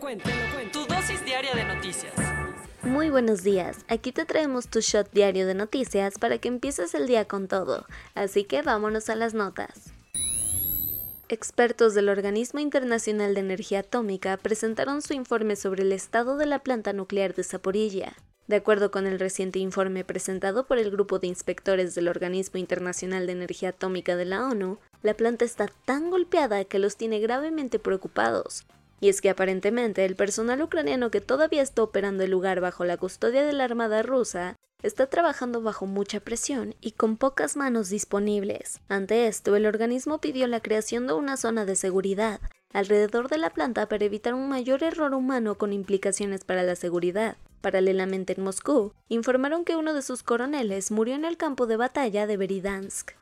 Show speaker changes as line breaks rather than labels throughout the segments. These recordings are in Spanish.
Te lo cuento, te lo cuento. Tu dosis diaria de noticias.
Muy buenos días, aquí te traemos tu shot diario de noticias para que empieces el día con todo, así que vámonos a las notas. Expertos del Organismo Internacional de Energía Atómica presentaron su informe sobre el estado de la planta nuclear de Zaporilla. De acuerdo con el reciente informe presentado por el Grupo de Inspectores del Organismo Internacional de Energía Atómica de la ONU, la planta está tan golpeada que los tiene gravemente preocupados, y es que aparentemente el personal ucraniano que todavía está operando el lugar bajo la custodia de la Armada rusa está trabajando bajo mucha presión y con pocas manos disponibles. Ante esto, el organismo pidió la creación de una zona de seguridad alrededor de la planta para evitar un mayor error humano con implicaciones para la seguridad. Paralelamente en Moscú, informaron que uno de sus coroneles murió en el campo de batalla de Beridansk.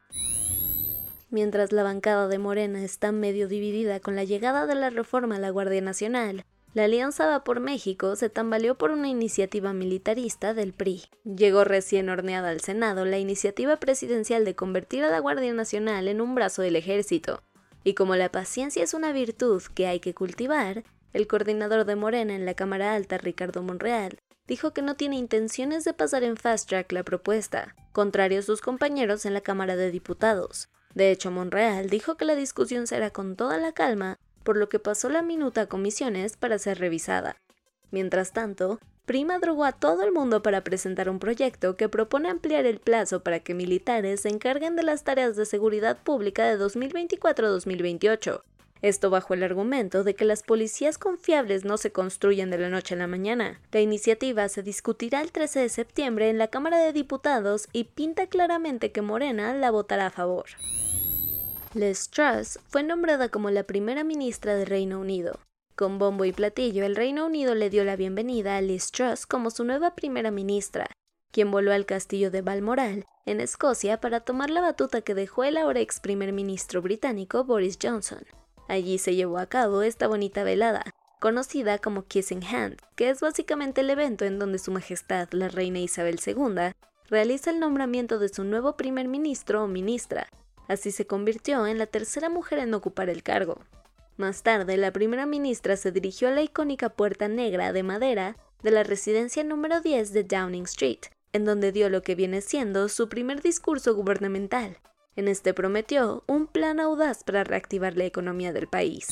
Mientras la bancada de Morena está medio dividida con la llegada de la reforma a la Guardia Nacional, la Alianza Va por México se tambaleó por una iniciativa militarista del PRI. Llegó recién horneada al Senado la iniciativa presidencial de convertir a la Guardia Nacional en un brazo del ejército. Y como la paciencia es una virtud que hay que cultivar, el coordinador de Morena en la Cámara Alta, Ricardo Monreal, dijo que no tiene intenciones de pasar en fast track la propuesta, contrario a sus compañeros en la Cámara de Diputados. De hecho, Monreal dijo que la discusión será con toda la calma, por lo que pasó la minuta a comisiones para ser revisada. Mientras tanto, Prima drogó a todo el mundo para presentar un proyecto que propone ampliar el plazo para que militares se encarguen de las tareas de seguridad pública de 2024-2028. Esto bajo el argumento de que las policías confiables no se construyen de la noche a la mañana. La iniciativa se discutirá el 13 de septiembre en la Cámara de Diputados y pinta claramente que Morena la votará a favor. Liz Truss fue nombrada como la primera ministra de Reino Unido. Con bombo y platillo, el Reino Unido le dio la bienvenida a Liz Truss como su nueva primera ministra, quien voló al castillo de Balmoral, en Escocia, para tomar la batuta que dejó el ahora ex primer ministro británico Boris Johnson. Allí se llevó a cabo esta bonita velada, conocida como Kissing Hand, que es básicamente el evento en donde Su Majestad la Reina Isabel II realiza el nombramiento de su nuevo primer ministro o ministra. Así se convirtió en la tercera mujer en ocupar el cargo. Más tarde, la primera ministra se dirigió a la icónica puerta negra de madera de la residencia número 10 de Downing Street, en donde dio lo que viene siendo su primer discurso gubernamental. En este prometió un plan audaz para reactivar la economía del país.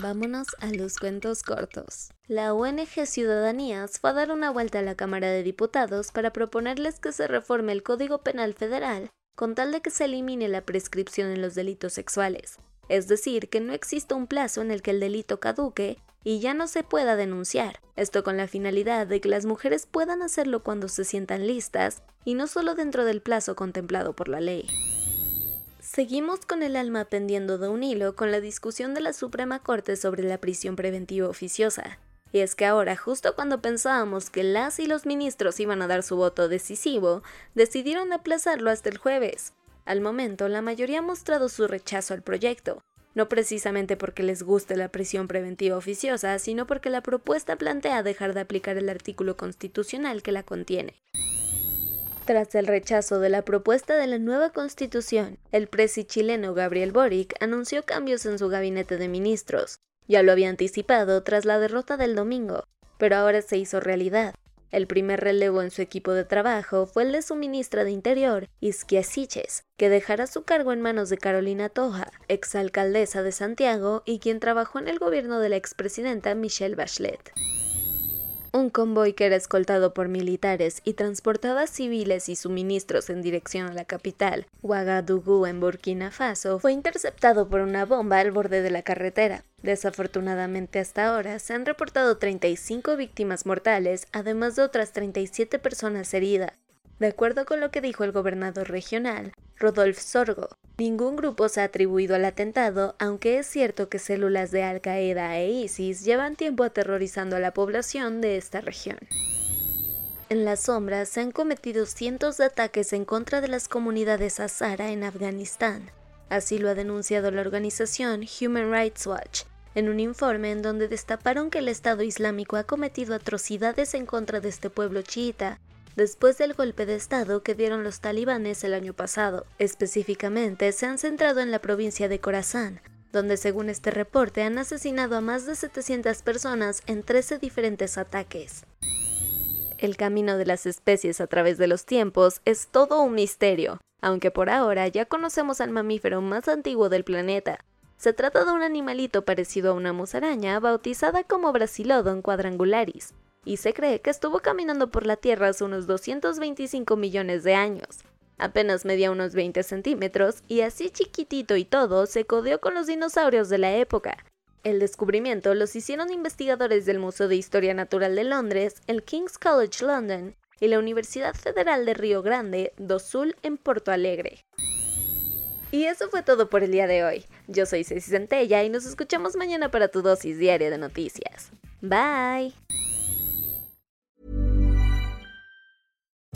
Vámonos a los cuentos cortos. La ONG Ciudadanías fue a dar una vuelta a la Cámara de Diputados para proponerles que se reforme el Código Penal Federal con tal de que se elimine la prescripción en los delitos sexuales, es decir, que no exista un plazo en el que el delito caduque y ya no se pueda denunciar, esto con la finalidad de que las mujeres puedan hacerlo cuando se sientan listas y no solo dentro del plazo contemplado por la ley. Seguimos con el alma pendiendo de un hilo con la discusión de la Suprema Corte sobre la prisión preventiva oficiosa. Y es que ahora, justo cuando pensábamos que las y los ministros iban a dar su voto decisivo, decidieron aplazarlo hasta el jueves. Al momento, la mayoría ha mostrado su rechazo al proyecto, no precisamente porque les guste la prisión preventiva oficiosa, sino porque la propuesta plantea dejar de aplicar el artículo constitucional que la contiene. Tras el rechazo de la propuesta de la nueva constitución, el presi chileno Gabriel Boric anunció cambios en su gabinete de ministros. Ya lo había anticipado tras la derrota del domingo, pero ahora se hizo realidad. El primer relevo en su equipo de trabajo fue el de su ministra de Interior, Isquia Siches, que dejará su cargo en manos de Carolina Toja, exalcaldesa de Santiago y quien trabajó en el gobierno de la expresidenta Michelle Bachelet. Un convoy que era escoltado por militares y transportaba civiles y suministros en dirección a la capital, Ouagadougou en Burkina Faso, fue interceptado por una bomba al borde de la carretera. Desafortunadamente hasta ahora se han reportado 35 víctimas mortales, además de otras 37 personas heridas. De acuerdo con lo que dijo el gobernador regional, Rodolphe Sorgo, ningún grupo se ha atribuido al atentado, aunque es cierto que células de Al Qaeda e ISIS llevan tiempo aterrorizando a la población de esta región. En las sombras se han cometido cientos de ataques en contra de las comunidades Hazara en Afganistán. Así lo ha denunciado la organización Human Rights Watch, en un informe en donde destaparon que el Estado Islámico ha cometido atrocidades en contra de este pueblo chiita después del golpe de Estado que dieron los talibanes el año pasado. Específicamente, se han centrado en la provincia de Khorasan, donde según este reporte han asesinado a más de 700 personas en 13 diferentes ataques. El camino de las especies a través de los tiempos es todo un misterio, aunque por ahora ya conocemos al mamífero más antiguo del planeta. Se trata de un animalito parecido a una musaraña bautizada como Brasilodon quadrangularis, y se cree que estuvo caminando por la Tierra hace unos 225 millones de años. Apenas medía unos 20 centímetros y así chiquitito y todo se codeó con los dinosaurios de la época. El descubrimiento los hicieron investigadores del Museo de Historia Natural de Londres, el King's College London y la Universidad Federal de Río Grande do Sul en Porto Alegre. Y eso fue todo por el día de hoy. Yo soy Ceci Centella y nos escuchamos mañana para tu dosis diaria de noticias. Bye.